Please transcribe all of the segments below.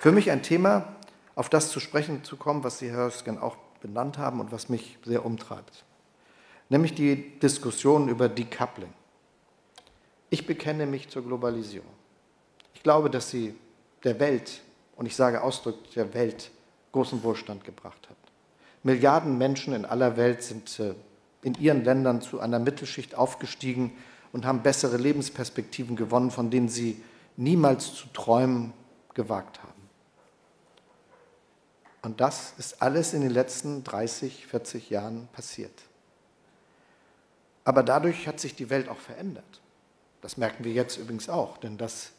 Für mich ein Thema, auf das zu sprechen zu kommen, was Sie, Herr Hösgen, auch benannt haben und was mich sehr umtreibt, nämlich die Diskussion über Decoupling. Ich bekenne mich zur Globalisierung. Ich glaube, dass sie der Welt, und ich sage ausdrücklich der Welt, großen Wohlstand gebracht hat. Milliarden Menschen in aller Welt sind äh, in ihren Ländern zu einer Mittelschicht aufgestiegen und haben bessere Lebensperspektiven gewonnen, von denen sie niemals zu träumen gewagt haben. Und das ist alles in den letzten 30, 40 Jahren passiert. Aber dadurch hat sich die Welt auch verändert. Das merken wir jetzt übrigens auch, denn das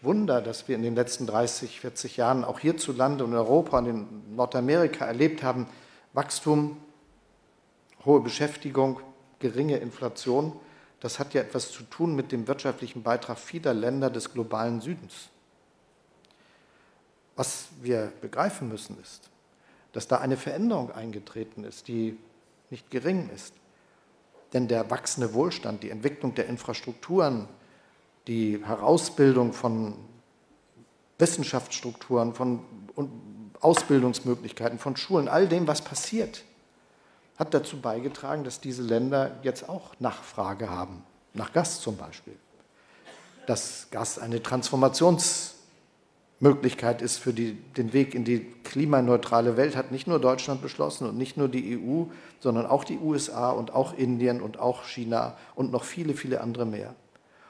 Wunder, das wir in den letzten 30, 40 Jahren auch hierzulande und in Europa und in Nordamerika erlebt haben, Wachstum, hohe Beschäftigung, geringe Inflation, das hat ja etwas zu tun mit dem wirtschaftlichen Beitrag vieler Länder des globalen Südens. Was wir begreifen müssen ist, dass da eine Veränderung eingetreten ist, die nicht gering ist. Denn der wachsende Wohlstand, die Entwicklung der Infrastrukturen, die Herausbildung von Wissenschaftsstrukturen, von Ausbildungsmöglichkeiten, von Schulen, all dem, was passiert, hat dazu beigetragen, dass diese Länder jetzt auch Nachfrage haben, nach Gas zum Beispiel. Dass Gas eine Transformationsmöglichkeit ist für die, den Weg in die klimaneutrale Welt, hat nicht nur Deutschland beschlossen und nicht nur die EU, sondern auch die USA und auch Indien und auch China und noch viele, viele andere mehr.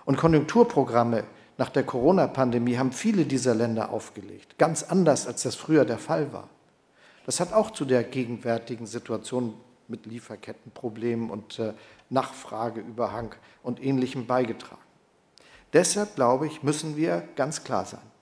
Und Konjunkturprogramme nach der Corona-Pandemie haben viele dieser Länder aufgelegt, ganz anders, als das früher der Fall war. Das hat auch zu der gegenwärtigen Situation mit Lieferkettenproblemen und äh, Nachfrageüberhang und Ähnlichem beigetragen. Deshalb, glaube ich, müssen wir ganz klar sein.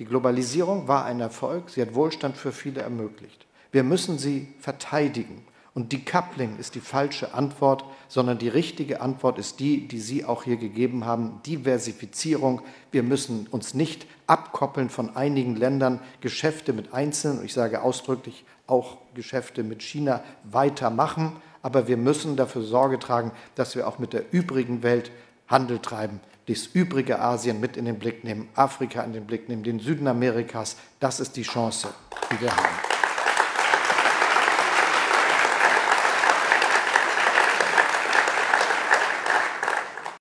Die Globalisierung war ein Erfolg, sie hat Wohlstand für viele ermöglicht. Wir müssen sie verteidigen. Und Decoupling ist die falsche Antwort, sondern die richtige Antwort ist die, die Sie auch hier gegeben haben, Diversifizierung. Wir müssen uns nicht abkoppeln von einigen Ländern, Geschäfte mit Einzelnen, ich sage ausdrücklich auch Geschäfte mit China weitermachen, aber wir müssen dafür Sorge tragen, dass wir auch mit der übrigen Welt Handel treiben, das übrige Asien mit in den Blick nehmen, Afrika in den Blick nehmen, den Süden Amerikas. Das ist die Chance, die wir haben.